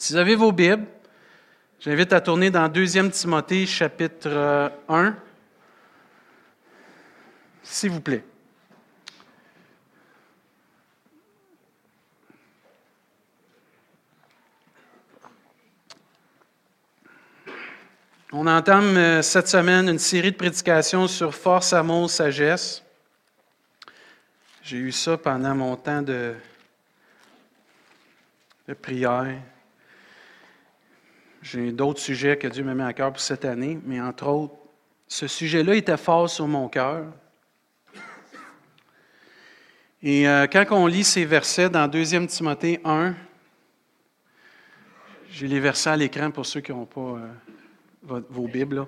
Si vous avez vos Bibles, j'invite à tourner dans 2 Timothée chapitre 1, s'il vous plaît. On entame euh, cette semaine une série de prédications sur force, amour, sagesse. J'ai eu ça pendant mon temps de, de prière. J'ai d'autres sujets que Dieu m'a mis à cœur pour cette année, mais entre autres, ce sujet-là était fort sur mon cœur. Et euh, quand on lit ces versets dans 2 Timothée 1, j'ai les versets à l'écran pour ceux qui n'ont pas euh, vos Bibles.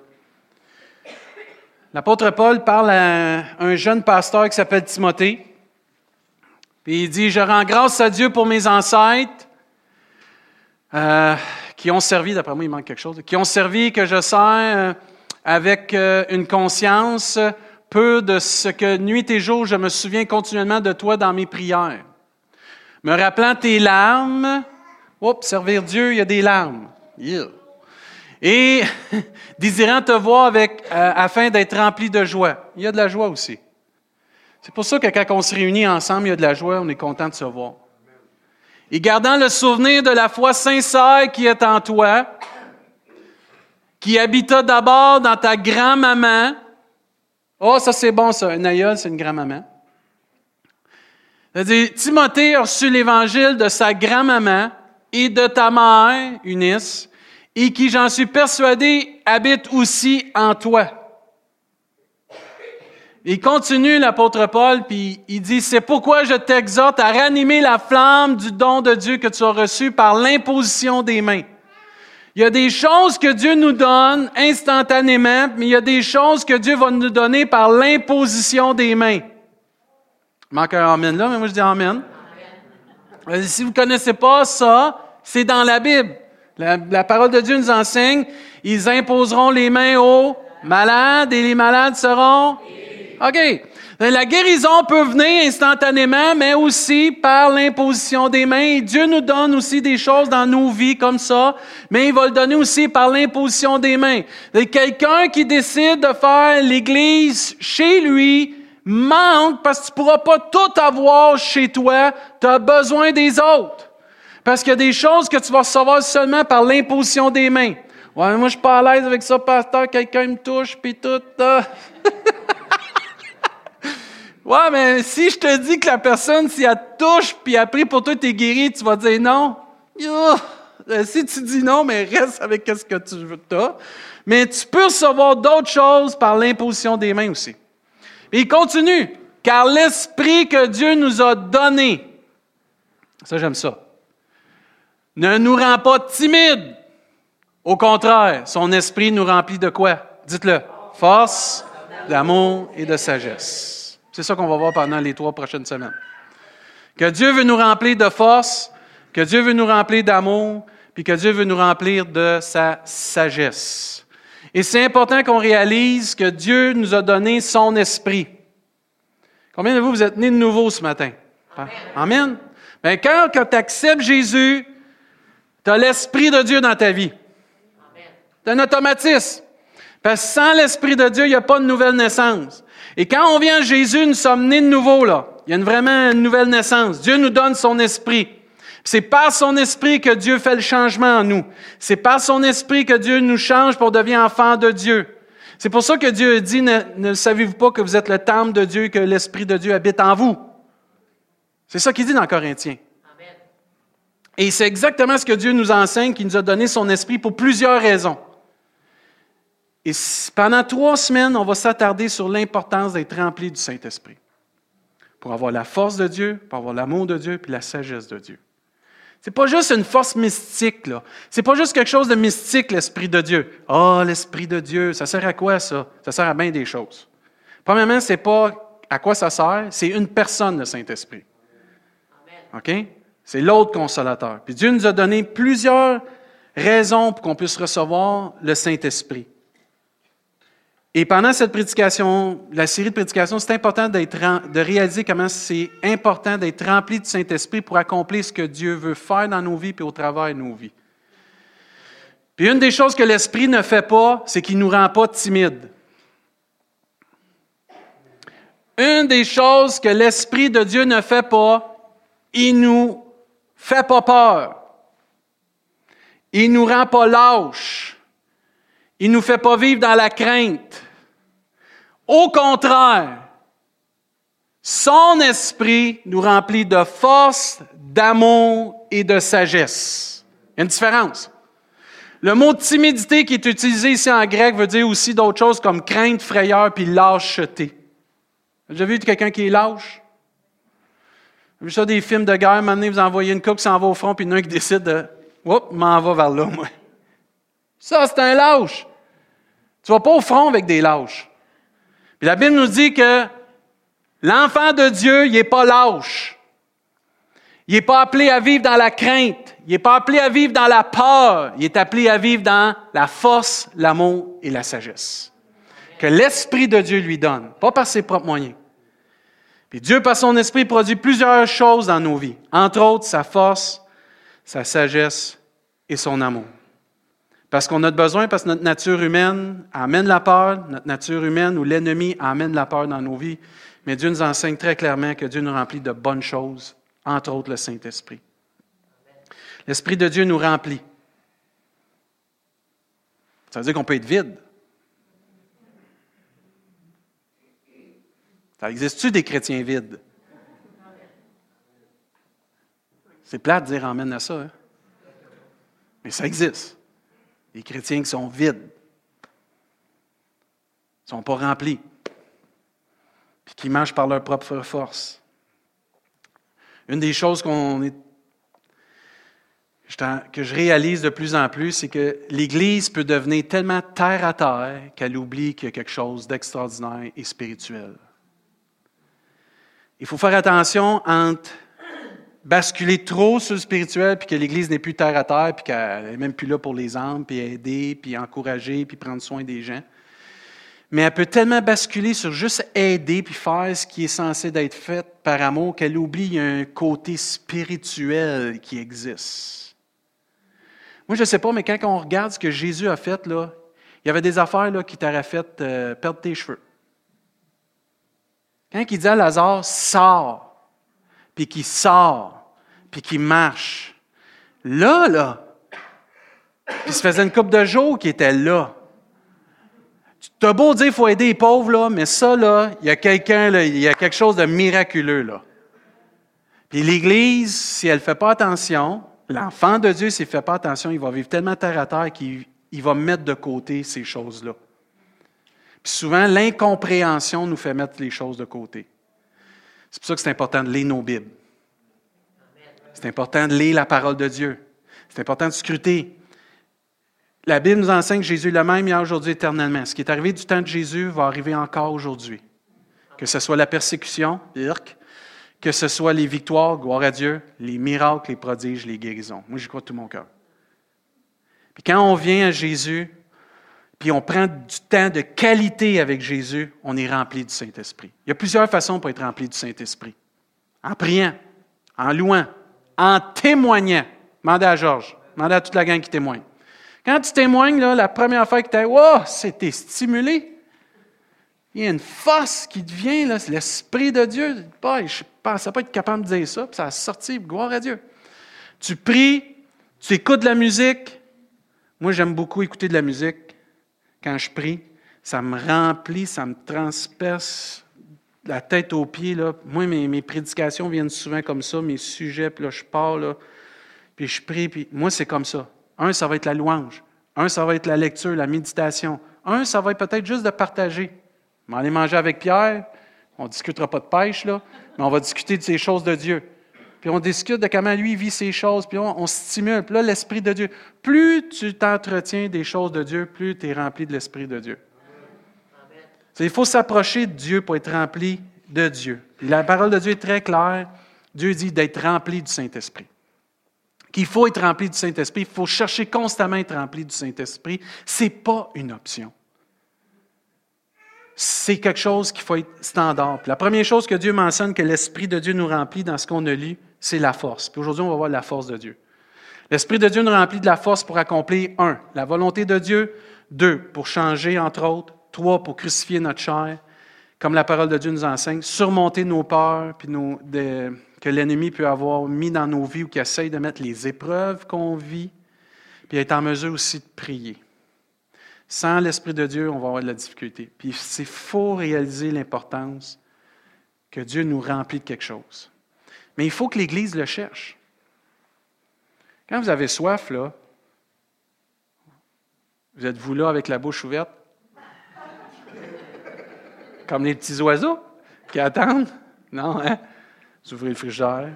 L'apôtre Paul parle à un jeune pasteur qui s'appelle Timothée. Puis il dit, je rends grâce à Dieu pour mes ancêtres euh, qui ont servi, d'après moi il manque quelque chose, qui ont servi que je sers euh, avec euh, une conscience peu de ce que nuit et jour je me souviens continuellement de toi dans mes prières. Me rappelant tes larmes, oups, servir Dieu, il y a des larmes. Et désirant te voir avec, afin d'être rempli de joie. Il y a de la joie aussi. C'est pour ça que quand on se réunit ensemble, il y a de la joie, on est content de se voir. Et gardant le souvenir de la foi sincère qui est en toi, qui habita d'abord dans ta grand-maman. Oh, ça c'est bon, ça. Un aïeul, c'est une grand-maman. C'est-à-dire, Timothée a reçu l'évangile de sa grand-maman et de ta mère, Eunice, et qui, j'en suis persuadé, habite aussi en toi. Il continue, l'apôtre Paul, puis il dit, c'est pourquoi je t'exhorte à ranimer la flamme du don de Dieu que tu as reçu par l'imposition des mains. Il y a des choses que Dieu nous donne instantanément, mais il y a des choses que Dieu va nous donner par l'imposition des mains. Il manque un Amen là, mais moi je dis Amen. amen. Si vous ne connaissez pas ça, c'est dans la Bible. La, parole de Dieu nous enseigne, ils imposeront les mains aux malades et les malades seront OK. La guérison peut venir instantanément, mais aussi par l'imposition des mains. Dieu nous donne aussi des choses dans nos vies comme ça, mais il va le donner aussi par l'imposition des mains. Quelqu'un qui décide de faire l'Église chez lui manque parce que tu ne pourras pas tout avoir chez toi. Tu as besoin des autres. Parce qu'il y a des choses que tu vas recevoir seulement par l'imposition des mains. Ouais, moi, je suis pas à l'aise avec ça, pasteur. Quelqu'un me touche, puis tout. Ouais, mais si je te dis que la personne, si elle touche, puis après pour toi, tu es guéri, tu vas dire non. Euh, si tu dis non, mais reste avec ce que tu veux. Mais tu peux recevoir d'autres choses par l'imposition des mains aussi. Et il continue. Car l'esprit que Dieu nous a donné, ça j'aime ça, ne nous rend pas timides. Au contraire, son esprit nous remplit de quoi? Dites-le. Force, d'amour et de sagesse. C'est ça qu'on va voir pendant les trois prochaines semaines. Que Dieu veut nous remplir de force, que Dieu veut nous remplir d'amour, puis que Dieu veut nous remplir de sa sagesse. Et c'est important qu'on réalise que Dieu nous a donné son esprit. Combien de vous, vous êtes nés de nouveau ce matin? Amen. Bien, quand, quand tu acceptes Jésus, tu as l'Esprit de Dieu dans ta vie. C'est un automatisme. Parce que sans l'Esprit de Dieu, il n'y a pas de nouvelle naissance. Et quand on vient à Jésus, nous sommes nés de nouveau, là. Il y a vraiment une nouvelle naissance. Dieu nous donne son esprit. C'est par son esprit que Dieu fait le changement en nous. C'est par son esprit que Dieu nous change pour devenir enfants de Dieu. C'est pour ça que Dieu dit, ne, ne savez-vous pas que vous êtes le temple de Dieu, que l'esprit de Dieu habite en vous? C'est ça qu'il dit dans Corinthiens. Et c'est exactement ce que Dieu nous enseigne, qui nous a donné son esprit pour plusieurs raisons. Et pendant trois semaines, on va s'attarder sur l'importance d'être rempli du Saint-Esprit. Pour avoir la force de Dieu, pour avoir l'amour de Dieu, puis la sagesse de Dieu. C'est pas juste une force mystique, là. C'est pas juste quelque chose de mystique, l'Esprit de Dieu. Ah, oh, l'Esprit de Dieu, ça sert à quoi, ça? Ça sert à bien des choses. Premièrement, c'est pas à quoi ça sert, c'est une personne, le Saint-Esprit. OK? C'est l'autre consolateur. Puis Dieu nous a donné plusieurs raisons pour qu'on puisse recevoir le Saint-Esprit. Et pendant cette prédication, la série de prédications, c'est important de réaliser comment c'est important d'être rempli du Saint-Esprit pour accomplir ce que Dieu veut faire dans nos vies et au travers de nos vies. Puis une des choses que l'Esprit ne fait pas, c'est qu'il ne nous rend pas timides. Une des choses que l'Esprit de Dieu ne fait pas, il nous fait pas peur. Il nous rend pas lâches. Il nous fait pas vivre dans la crainte. Au contraire, son esprit nous remplit de force, d'amour et de sagesse. Il y a une différence. Le mot timidité qui est utilisé ici en grec veut dire aussi d'autres choses comme crainte, frayeur puis lâcheté. J'ai vu quelqu'un qui est lâche? J'ai vu ça des films de guerre, maintenant vous envoyez une coupe qui s'en va au front, puis une qui décide de Oups, m'en va vers là, moi. Ça, c'est un lâche. Tu vas pas au front avec des lâches. Puis la Bible nous dit que l'enfant de Dieu, il n'est pas lâche. Il n'est pas appelé à vivre dans la crainte. Il n'est pas appelé à vivre dans la peur. Il est appelé à vivre dans la force, l'amour et la sagesse. Que l'Esprit de Dieu lui donne, pas par ses propres moyens. Puis Dieu, par son Esprit, produit plusieurs choses dans nos vies. Entre autres, sa force, sa sagesse et son amour. Parce qu'on a besoin, parce que notre nature humaine amène la peur, notre nature humaine ou l'ennemi amène la peur dans nos vies. Mais Dieu nous enseigne très clairement que Dieu nous remplit de bonnes choses, entre autres le Saint-Esprit. L'Esprit de Dieu nous remplit. Ça veut dire qu'on peut être vide. Ça existe-tu des chrétiens vides? C'est plat de dire amène à ça. Hein? Mais ça existe. Des chrétiens qui sont vides, ne sont pas remplis, puis qui marchent par leur propre force. Une des choses que je réalise de plus en plus, c'est que l'Église peut devenir tellement terre à terre qu'elle oublie qu'il y a quelque chose d'extraordinaire et spirituel. Il faut faire attention entre basculer trop sur le spirituel, puis que l'Église n'est plus terre à terre, puis qu'elle n'est même plus là pour les âmes, puis aider, puis encourager, puis prendre soin des gens. Mais elle peut tellement basculer sur juste aider, puis faire ce qui est censé d'être fait par amour, qu'elle oublie un côté spirituel qui existe. Moi, je ne sais pas, mais quand on regarde ce que Jésus a fait, là, il y avait des affaires là, qui t'auraient fait euh, perdre tes cheveux. Quand il dit à Lazare, sors, puis qui sort, puis qui marche. Là, là, puis ça faisait une coupe de jours qui était là. Tu as beau dire qu'il faut aider les pauvres, là, mais ça, là, il y a quelqu'un, il y a quelque chose de miraculeux, là. Puis l'Église, si elle ne fait pas attention, l'enfant de Dieu, s'il ne fait pas attention, il va vivre tellement terre à terre qu'il va mettre de côté ces choses-là. Puis souvent, l'incompréhension nous fait mettre les choses de côté. C'est pour ça que c'est important de lire nos Bibles. C'est important de lire la parole de Dieu. C'est important de scruter. La Bible nous enseigne que Jésus est le même hier, aujourd'hui, éternellement. Ce qui est arrivé du temps de Jésus va arriver encore aujourd'hui. Que ce soit la persécution, que ce soit les victoires, gloire à Dieu, les miracles, les prodiges, les guérisons. Moi, j'y crois de tout mon cœur. Puis quand on vient à Jésus, puis on prend du temps de qualité avec Jésus, on est rempli du Saint-Esprit. Il y a plusieurs façons pour être rempli du Saint-Esprit. En priant, en louant, en témoignant. Demandez à Georges, demandez à toute la gang qui témoigne. Quand tu témoignes, là, la première fois que tu es, c'était stimulé. Il y a une force qui devient, c'est l'Esprit de Dieu. je ne pensais pas être capable de dire ça, puis ça a sorti, gloire à Dieu. Tu pries, tu écoutes de la musique. Moi, j'aime beaucoup écouter de la musique quand je prie, ça me remplit, ça me transperce la tête aux pieds. Là. Moi, mes, prédications viennent souvent comme ça, mes sujets, puis là, je pars, là, puis je prie, puis moi, c'est comme ça. Un, ça va être la louange. Un, ça va être la lecture, la méditation. Un, ça va être peut-être juste de partager. On va aller manger avec Pierre, on ne discutera pas de pêche, là, mais on va discuter de ces choses de Dieu puis on discute de comment lui vit ces choses, puis on, stimule. Puis là, l'Esprit de Dieu. Plus tu t'entretiens des choses de Dieu, plus tu es rempli de l'Esprit de Dieu. Il faut s'approcher de Dieu pour être rempli de Dieu. la parole de Dieu est très claire. Dieu dit d'être rempli du Saint-Esprit. Qu'il faut être rempli du Saint-Esprit, il faut chercher constamment à être rempli du Saint-Esprit. Ce n'est pas une option c'est quelque chose qu'il faut être standard. la première chose que Dieu mentionne que l'Esprit de Dieu nous remplit dans ce qu'on a lu, c'est la force. Puis aujourd'hui, on va voir la force de Dieu. L'Esprit de Dieu nous remplit de la force pour accomplir, un, la volonté de Dieu, deux, pour changer, entre autres, trois, pour crucifier notre chair, comme la parole de Dieu nous enseigne, surmonter nos peurs puis que l'ennemi peut avoir mis dans nos vies ou qui essaye de mettre les épreuves qu'on vit, puis être en mesure aussi de prier. Sans l'Esprit de Dieu, on va avoir de la difficulté. Puis c'est faut réaliser l'importance que Dieu nous remplit de quelque chose. Mais il faut que l'Église le cherche. Quand vous avez soif, là, vous êtes-vous là avec la bouche ouverte? Comme les petits oiseaux qui attendent? Non, hein? Vous ouvrez le frigidaire,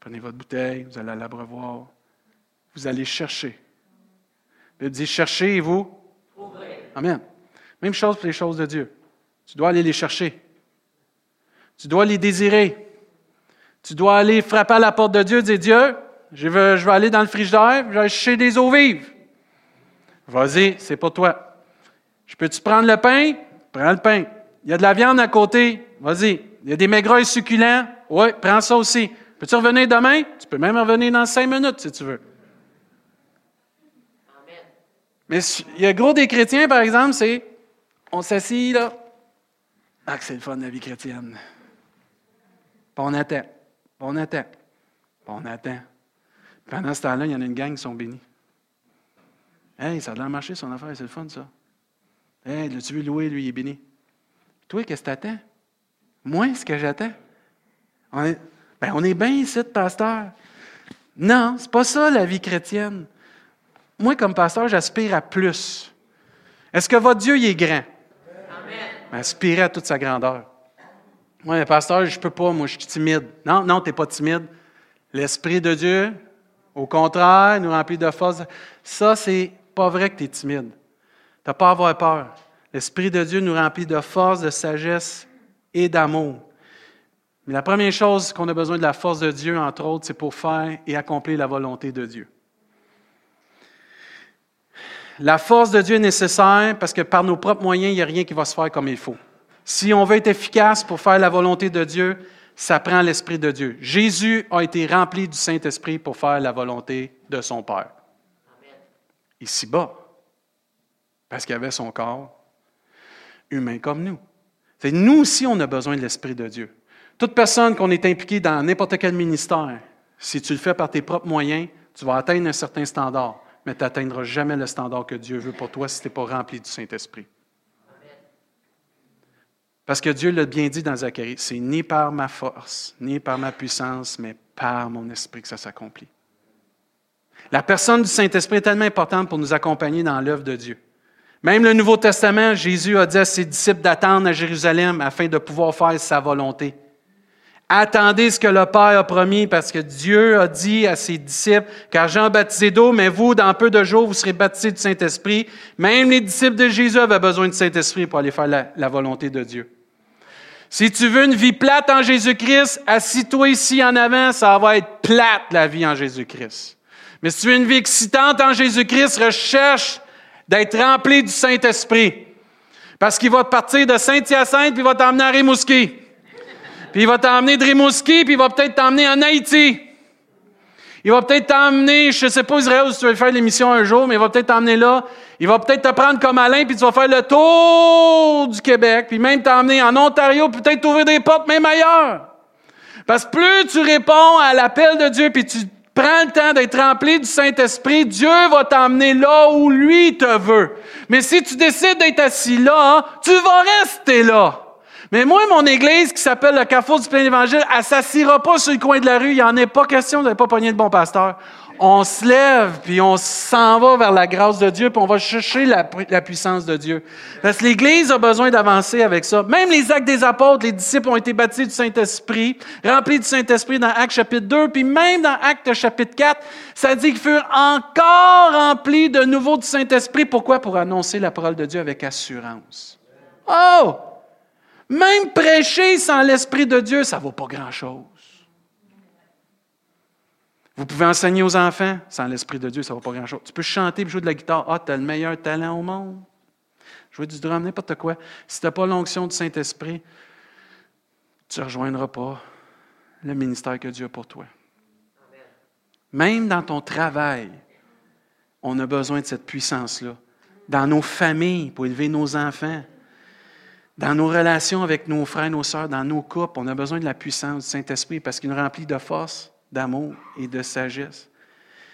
prenez votre bouteille, vous allez à l'abreuvoir, vous allez chercher. Il dit cherchez et vous? Amen. Même chose pour les choses de Dieu. Tu dois aller les chercher. Tu dois les désirer. Tu dois aller frapper à la porte de Dieu et dire Dieu, je vais, je aller dans le frigidaire, je vais chercher des eaux vives. Vas-y, c'est pour toi. Je peux-tu prendre le pain? Prends le pain. Il y a de la viande à côté. Vas-y. Il y a des maigres succulents. Oui, prends ça aussi. Peux-tu revenir demain? Tu peux même revenir dans cinq minutes si tu veux. Mais il y a gros des chrétiens, par exemple, c'est on s'assit là. Ah, que c'est le fun de la vie chrétienne. Puis on attend. Puis on attend. Puis on attend. Pendant ce temps-là, il y en a une gang qui sont bénis. Hey, ça a l'air marché son affaire, c'est le fun, ça. Hey, l'as-tu vu louer, lui, il est béni? Toi, qu'est-ce que tu attends? Moi, ce que j'attends? On est, ben, on est bien ici, pasteur. Non, c'est pas ça la vie chrétienne. Moi, comme pasteur, j'aspire à plus. Est-ce que votre Dieu il est grand? Amen. Ben, aspirez à toute sa grandeur. Moi, pasteur, je ne peux pas, moi, je suis timide. Non, non, tu n'es pas timide. L'Esprit de Dieu, au contraire, nous remplit de force. Ça, c'est pas vrai que tu es timide. Tu n'as pas à avoir peur. L'Esprit de Dieu nous remplit de force, de sagesse et d'amour. Mais la première chose qu'on a besoin de la force de Dieu, entre autres, c'est pour faire et accomplir la volonté de Dieu. La force de Dieu est nécessaire parce que par nos propres moyens, il n'y a rien qui va se faire comme il faut. Si on veut être efficace pour faire la volonté de Dieu, ça prend l'Esprit de Dieu. Jésus a été rempli du Saint-Esprit pour faire la volonté de son Père. Ici-bas, parce qu'il avait son corps humain comme nous. C'est nous aussi, on a besoin de l'Esprit de Dieu. Toute personne qu'on est impliquée dans n'importe quel ministère, si tu le fais par tes propres moyens, tu vas atteindre un certain standard mais tu n'atteindras jamais le standard que Dieu veut pour toi si tu n'es pas rempli du Saint-Esprit. Parce que Dieu l'a bien dit dans Zacharie, c'est ni par ma force, ni par ma puissance, mais par mon esprit que ça s'accomplit. La personne du Saint-Esprit est tellement importante pour nous accompagner dans l'œuvre de Dieu. Même le Nouveau Testament, Jésus a dit à ses disciples d'attendre à Jérusalem afin de pouvoir faire sa volonté. Attendez ce que le Père a promis, parce que Dieu a dit à ses disciples, car Jean baptisé d'eau, mais vous, dans peu de jours, vous serez baptisés du Saint-Esprit. Même les disciples de Jésus avaient besoin du Saint-Esprit pour aller faire la, la, volonté de Dieu. Si tu veux une vie plate en Jésus-Christ, assis-toi ici en avant, ça va être plate la vie en Jésus-Christ. Mais si tu veux une vie excitante en Jésus-Christ, recherche d'être rempli du Saint-Esprit. Parce qu'il va partir de Saint-Hyacinthe, puis il va t'emmener à Rimouski. Puis il va t'emmener de Rimouski, puis il va peut-être t'emmener en Haïti. Il va peut-être t'emmener, je ne sais pas Israël si tu veux faire l'émission un jour, mais il va peut-être t'emmener là. Il va peut-être te prendre comme Alain, puis tu vas faire le tour du Québec, puis même t'emmener en Ontario, peut-être t'ouvrir des portes même ailleurs. Parce que plus tu réponds à l'appel de Dieu, puis tu prends le temps d'être rempli du Saint-Esprit, Dieu va t'emmener là où lui te veut. Mais si tu décides d'être assis là, tu vas rester là. Mais moi, mon église qui s'appelle le Carrefour du plein évangile, elle s'assira pas sur le coin de la rue. Il n'y en a pas question, vous n'avez pas pogné de bon pasteur. On se lève, puis on s'en va vers la grâce de Dieu, puis on va chercher la, puissance de Dieu. Parce que l'Église a besoin d'avancer avec ça. Même les actes des apôtres, les disciples ont été baptisés du Saint-Esprit, remplis du Saint-Esprit dans Actes chapitre 2, puis même dans Actes chapitre 4, ça dit qu'ils furent encore remplis de nouveau du Saint-Esprit. Pourquoi? Pour annoncer la parole de Dieu avec assurance. Oh! Même prêcher sans l'Esprit de Dieu, ça ne vaut pas grand-chose. Vous pouvez enseigner aux enfants sans l'Esprit de Dieu, ça ne vaut pas grand-chose. Tu peux chanter et jouer de la guitare. Ah, tu as le meilleur talent au monde. Jouer du drum, n'importe quoi. Si tu n'as pas l'onction du Saint-Esprit, tu ne rejoindras pas le ministère que Dieu a pour toi. Même dans ton travail, on a besoin de cette puissance-là. Dans nos familles, pour élever nos enfants. Dans nos relations avec nos frères nos sœurs, dans nos couples, on a besoin de la puissance du Saint-Esprit parce qu'il nous remplit de force, d'amour et de sagesse.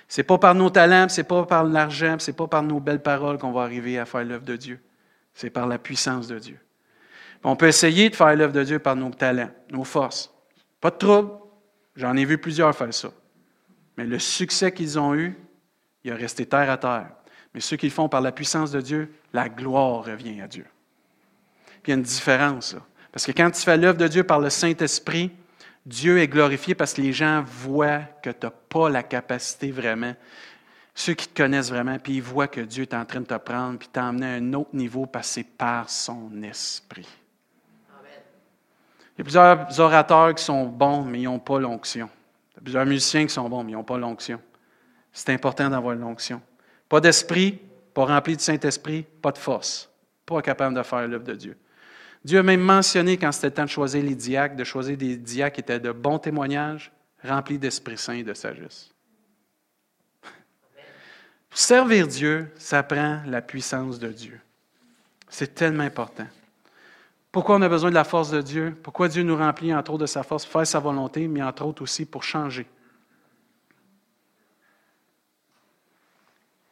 C'est pas par nos talents, c'est pas par l'argent, c'est pas par nos belles paroles qu'on va arriver à faire l'œuvre de Dieu. C'est par la puissance de Dieu. On peut essayer de faire l'œuvre de Dieu par nos talents, nos forces. Pas de trouble. J'en ai vu plusieurs faire ça. Mais le succès qu'ils ont eu, il a resté terre à terre. Mais ceux qui le font par la puissance de Dieu, la gloire revient à Dieu. Il y a une différence. Parce que quand tu fais l'œuvre de Dieu par le Saint-Esprit, Dieu est glorifié parce que les gens voient que tu n'as pas la capacité vraiment. Ceux qui te connaissent vraiment, puis ils voient que Dieu est en train de te prendre, puis t'emmener à un autre niveau passé par son esprit. Il y a plusieurs orateurs qui sont bons, mais ils n'ont pas l'onction. Il y a plusieurs musiciens qui sont bons, mais ils n'ont pas l'onction. C'est important d'avoir l'onction. Pas d'esprit, pas rempli de Saint-Esprit, pas de force. Pas capable de faire l'œuvre de Dieu. Dieu a même mentionné, quand c'était le temps de choisir les diacres, de choisir des diacres qui étaient de bons témoignages, remplis d'Esprit Saint et de sagesse. Servir Dieu, ça prend la puissance de Dieu. C'est tellement important. Pourquoi on a besoin de la force de Dieu? Pourquoi Dieu nous remplit, entre autres, de sa force, pour faire sa volonté, mais entre autres aussi pour changer?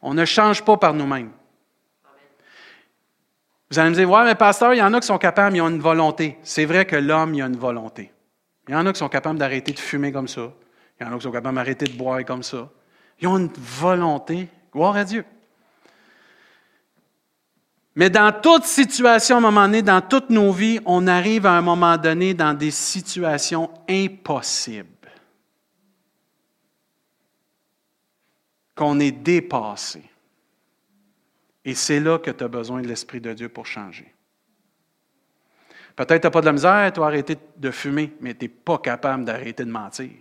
On ne change pas par nous-mêmes. Vous allez me dire, ouais, mais pasteur, il y en a qui sont capables, ils ont une volonté. C'est vrai que l'homme, il a une volonté. Il y en a qui sont capables d'arrêter de fumer comme ça. Il y en a qui sont capables d'arrêter de boire comme ça. Ils ont une volonté. Gloire à Dieu. Mais dans toute situation, à un moment donné, dans toutes nos vies, on arrive à un moment donné dans des situations impossibles. Qu'on est dépassé. Et c'est là que tu as besoin de l'Esprit de Dieu pour changer. Peut-être que tu n'as pas de la misère, tu as arrêté de fumer, mais tu n'es pas capable d'arrêter de mentir.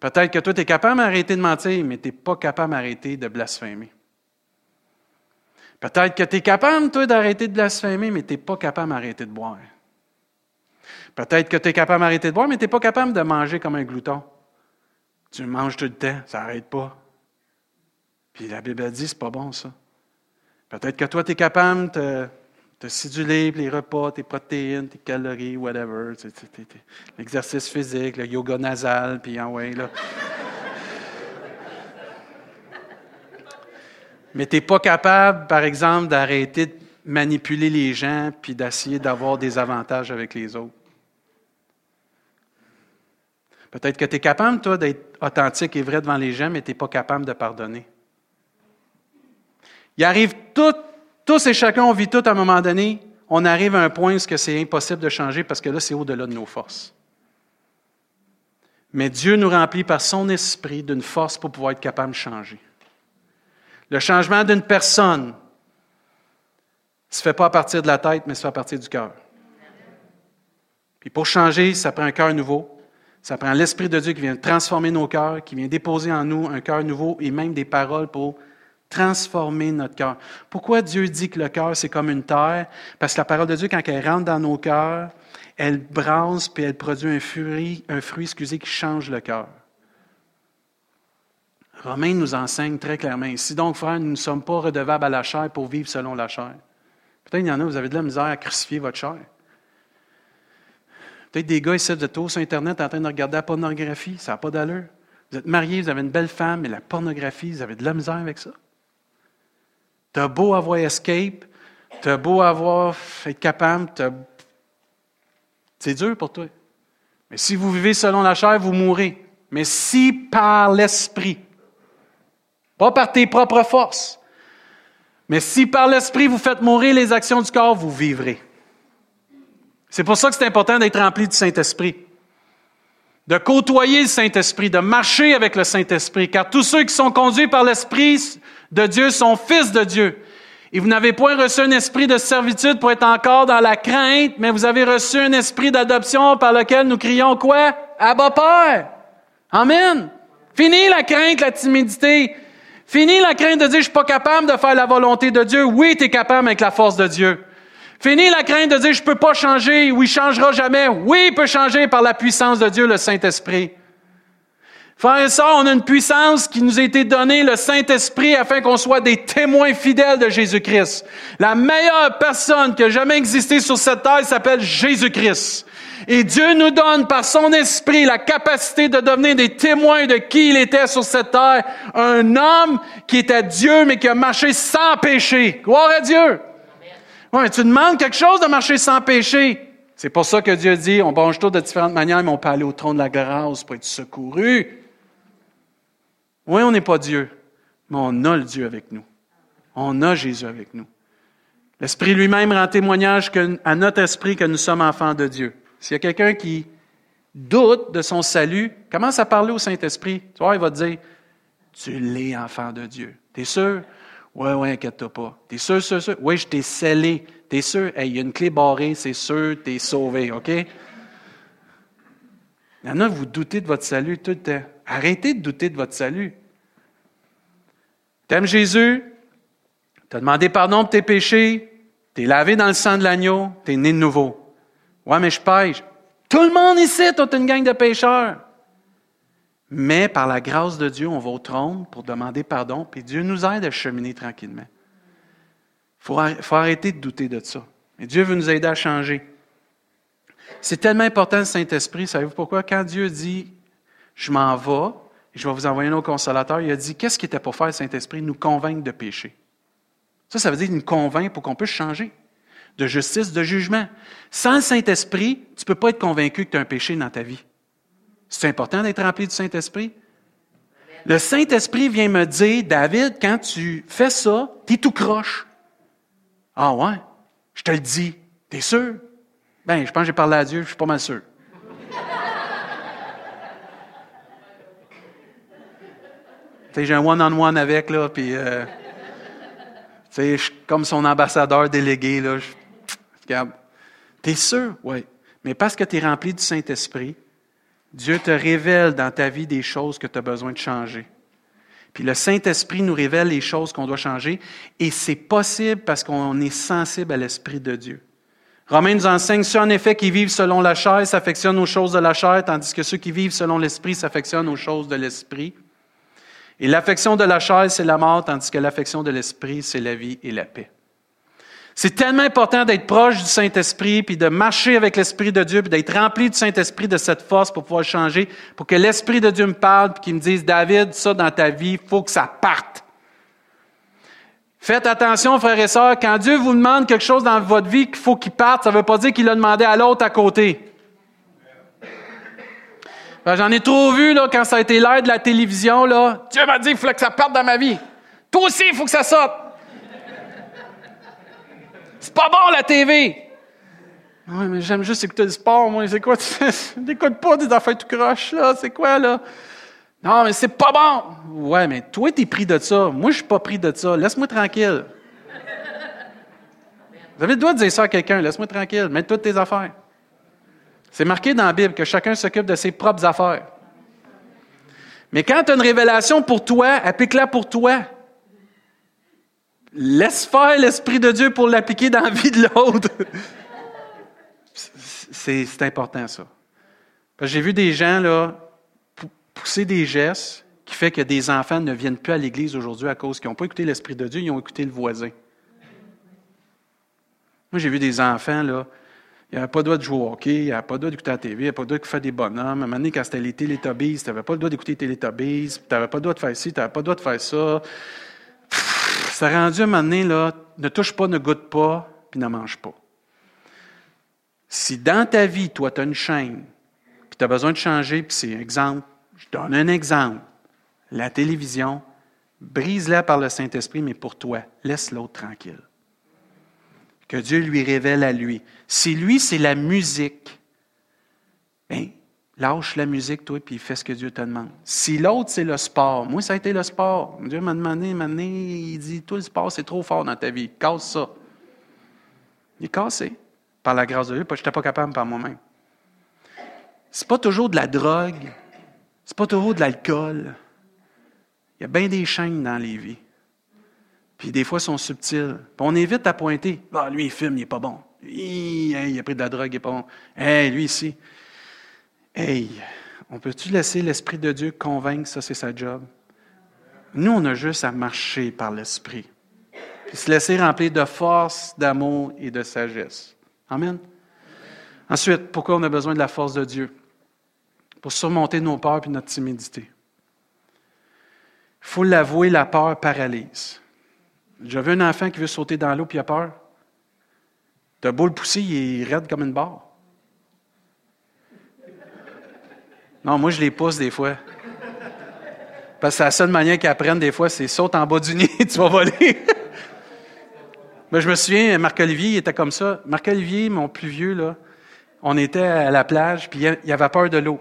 Peut-être que toi, tu es capable d'arrêter de mentir, mais tu n'es pas capable d'arrêter de blasphémer. Peut-être que tu es capable, toi, d'arrêter de blasphémer, mais tu n'es pas capable d'arrêter de boire. Peut-être que tu es capable d'arrêter de boire, mais tu n'es pas capable de manger comme un glouton. Tu manges tout le temps, ça n'arrête pas. Puis la Bible dit, c'est pas bon ça. Peut-être que toi, tu es capable de te siduler les repas, tes protéines, tes calories, whatever, l'exercice physique, le yoga nasal, puis en ouais, là. Mais tu n'es pas capable, par exemple, d'arrêter de manipuler les gens puis d'essayer d'avoir des avantages avec les autres. Peut-être que tu es capable, toi, d'être authentique et vrai devant les gens, mais tu n'es pas capable de pardonner. Il arrive tout, tous et chacun, on vit tout à un moment donné, on arrive à un point où c'est impossible de changer parce que là, c'est au-delà de nos forces. Mais Dieu nous remplit par son esprit d'une force pour pouvoir être capable de changer. Le changement d'une personne ne se fait pas à partir de la tête, mais se fait à partir du cœur. Puis pour changer, ça prend un cœur nouveau. Ça prend l'Esprit de Dieu qui vient transformer nos cœurs, qui vient déposer en nous un cœur nouveau et même des paroles pour transformer notre cœur. Pourquoi Dieu dit que le cœur, c'est comme une terre? Parce que la parole de Dieu, quand elle rentre dans nos cœurs, elle brasse puis elle produit un fruit, un fruit excusez, qui change le cœur. Romain nous enseigne très clairement. Si donc, frère, nous ne sommes pas redevables à la chair pour vivre selon la chair. Peut-être qu'il y en a, vous avez de la misère à crucifier votre chair. Peut-être des gars ici, vous êtes sur Internet en train de regarder la pornographie, ça n'a pas d'allure. Vous êtes mariés, vous avez une belle femme, mais la pornographie, vous avez de la misère avec ça. Tu as beau avoir escape, tu as beau avoir être capable, c'est dur pour toi. Mais si vous vivez selon la chair, vous mourrez. Mais si par l'esprit, pas par tes propres forces. Mais si par l'Esprit vous faites mourir les actions du corps, vous vivrez. C'est pour ça que c'est important d'être rempli du Saint-Esprit. De côtoyer le Saint-Esprit, de marcher avec le Saint-Esprit. Car tous ceux qui sont conduits par l'Esprit de Dieu sont fils de Dieu. Et vous n'avez point reçu un esprit de servitude pour être encore dans la crainte, mais vous avez reçu un esprit d'adoption par lequel nous crions quoi? Abba Père. Amen. Fini la crainte, la timidité. Fini la crainte de dire, je suis pas capable de faire la volonté de Dieu. Oui, tu es capable avec la force de Dieu. Fini la crainte de dire, je peux pas changer. Oui, il changera jamais. Oui, il peut changer par la puissance de Dieu, le Saint-Esprit. Frères et sœurs, on a une puissance qui nous a été donnée, le Saint-Esprit, afin qu'on soit des témoins fidèles de Jésus-Christ. La meilleure personne qui a jamais existé sur cette terre s'appelle Jésus-Christ. Et Dieu nous donne par son esprit la capacité de devenir des témoins de qui il était sur cette terre. Un homme qui était Dieu, mais qui a marché sans péché. Gloire à Dieu. Tu demandes quelque chose de marcher sans péché. C'est pour ça que Dieu dit, on branche tout de différentes manières, mais on peut aller au trône de la grâce pour être secouru. Oui, on n'est pas Dieu, mais on a le Dieu avec nous. On a Jésus avec nous. L'Esprit lui-même rend témoignage à notre esprit que nous sommes enfants de Dieu. S'il y a quelqu'un qui doute de son salut, commence à parler au Saint-Esprit. Tu vois, il va te dire, tu l'es enfant de Dieu. T'es sûr? Oui, oui, inquiète-toi pas. T'es sûr, sûr, sûr? Oui, je t'ai scellé. T'es sûr? il y a une clé barrée, c'est sûr, t'es sauvé, OK? Il y en a, vous doutez de votre salut tout le temps. Arrêtez de douter de votre salut. T'aimes Jésus? T'as demandé pardon pour tes péchés? T'es lavé dans le sang de l'agneau? T'es né de nouveau? Ouais, mais je pêche. Tout le monde ici, est une gang de pêcheurs. Mais par la grâce de Dieu, on va au trône pour demander pardon, puis Dieu nous aide à cheminer tranquillement. Il faut, arrêter de douter de ça. Et Dieu veut nous aider à changer. C'est tellement important le Saint-Esprit. Savez-vous pourquoi? Quand Dieu dit Je m'en vais, et je vais vous envoyer un autre consolateur, il a dit Qu'est-ce qui était pour faire Saint-Esprit? Nous convaincre de péché. Ça, ça veut dire nous convaincre pour qu'on puisse changer de justice, de jugement. Sans le Saint-Esprit, tu ne peux pas être convaincu que tu as un péché dans ta vie. C'est important d'être rempli du Saint-Esprit? Le Saint-Esprit vient me dire, David, quand tu fais ça, tu es tout croche. Ah ouais? Je te le dis. T'es sûr? Ben, je pense que j'ai parlé à Dieu, je suis pas mal sûr. j'ai un one-on-one avec, là, puis... Euh, je suis comme son ambassadeur délégué, là. Regarde. T'es sûr? Oui. Mais parce que tu es rempli du Saint-Esprit, Dieu te révèle dans ta vie des choses que tu as besoin de changer. Puis le Saint-Esprit nous révèle les choses qu'on doit changer, et c'est possible parce qu'on est sensible à l'Esprit de Dieu. Romains nous enseigne, ceux en effet qui vivent selon la chair s'affectionnent aux choses de la chair, tandis que ceux qui vivent selon l'Esprit s'affectionnent aux choses de l'Esprit. Et l'affection de la chair, c'est la mort, tandis que l'affection de l'Esprit, c'est la vie et la paix. C'est tellement important d'être proche du Saint-Esprit, puis de marcher avec l'Esprit de Dieu, puis d'être rempli du Saint-Esprit de cette force pour pouvoir changer, pour que l'Esprit de Dieu me parle, puis qu'il me dise, David, ça dans ta vie, il faut que ça parte. Faites attention, frères et sœurs, quand Dieu vous demande quelque chose dans votre vie qu'il faut qu'il parte, ça ne veut pas dire qu'il l'a demandé à l'autre à côté. Ben, j'en ai trop vu là, quand ça a été l'heure de la télévision. Là. Dieu m'a dit qu'il fallait que ça parte dans ma vie. Toi aussi, il faut que ça sorte. Pas bon, la TV. Oui, mais j'aime juste écouter du sport, moi. C'est quoi? Tu n'écoutes pas des affaires tout croche, là? C'est quoi, là? Non, mais c'est pas bon. Ouais, mais toi, t'es pris de ça. Moi, je suis pas pris de ça. Laisse-moi tranquille. Vous avez le droit de dire ça à quelqu'un. Laisse-moi tranquille. Mets toutes tes affaires. C'est marqué dans la Bible que chacun s'occupe de ses propres affaires. Mais quand tu as une révélation pour toi, applique-la pour toi. Laisse faire l'Esprit de Dieu pour l'appliquer dans la vie de l'autre. C'est important, ça. J'ai vu des gens là, pousser des gestes qui fait que des enfants ne viennent plus à l'Église aujourd'hui à cause qu'ils n'ont pas écouté l'Esprit de Dieu, ils ont écouté le voisin. Moi, j'ai vu des enfants, là, il n'avait pas le droit de jouer au hockey, il n'avait pas le droit d'écouter la TV, il n'avait pas le droit de faire des bonhommes. À un moment donné, quand c'était les Télétobies, tu n'avais pas le droit d'écouter les Télétobies, tu n'avais pas le droit de faire ci, tu n'avais pas le droit de faire ça. Ça a rendu à un moment donné, ne touche pas, ne goûte pas, puis ne mange pas. Si dans ta vie, toi, tu as une chaîne, puis tu as besoin de changer, puis c'est exemple, je donne un exemple, la télévision, brise-la par le Saint-Esprit, mais pour toi, laisse l'autre tranquille. Que Dieu lui révèle à lui. Si lui, c'est la musique, bien, Lâche la musique, toi, puis fais ce que Dieu te demande. Si l'autre, c'est le sport, moi, ça a été le sport. Dieu m'a demandé, m'a il dit, tout le sport, c'est trop fort dans ta vie. Casse ça. Il est cassé. Par la grâce de Dieu, parce que je n'étais pas capable par moi-même. C'est pas toujours de la drogue. C'est pas toujours de l'alcool. Il y a bien des chaînes dans les vies. Puis des fois, elles sont subtiles. Puis on évite à pointer. Ah, lui, il fume, il n'est pas bon. Il, il a pris de la drogue, il n'est pas bon. Hey, lui ici. Hey, On peut-tu laisser l'Esprit de Dieu convaincre, ça c'est sa job? Nous, on a juste à marcher par l'Esprit. Puis se laisser remplir de force, d'amour et de sagesse. Amen. Ensuite, pourquoi on a besoin de la force de Dieu? Pour surmonter nos peurs et notre timidité. Il faut l'avouer, la peur paralyse. J'avais un enfant qui veut sauter dans l'eau puis il a peur. T'as beau le pousser, il est raide comme une barre. Non, moi, je les pousse des fois. Parce que la seule manière qu'ils apprennent des fois, c'est saute en bas du nid, tu vas voler. Mais je me souviens, Marc-Olivier, était comme ça. Marc-Olivier, mon plus vieux, là, on était à la plage, puis il avait peur de l'eau.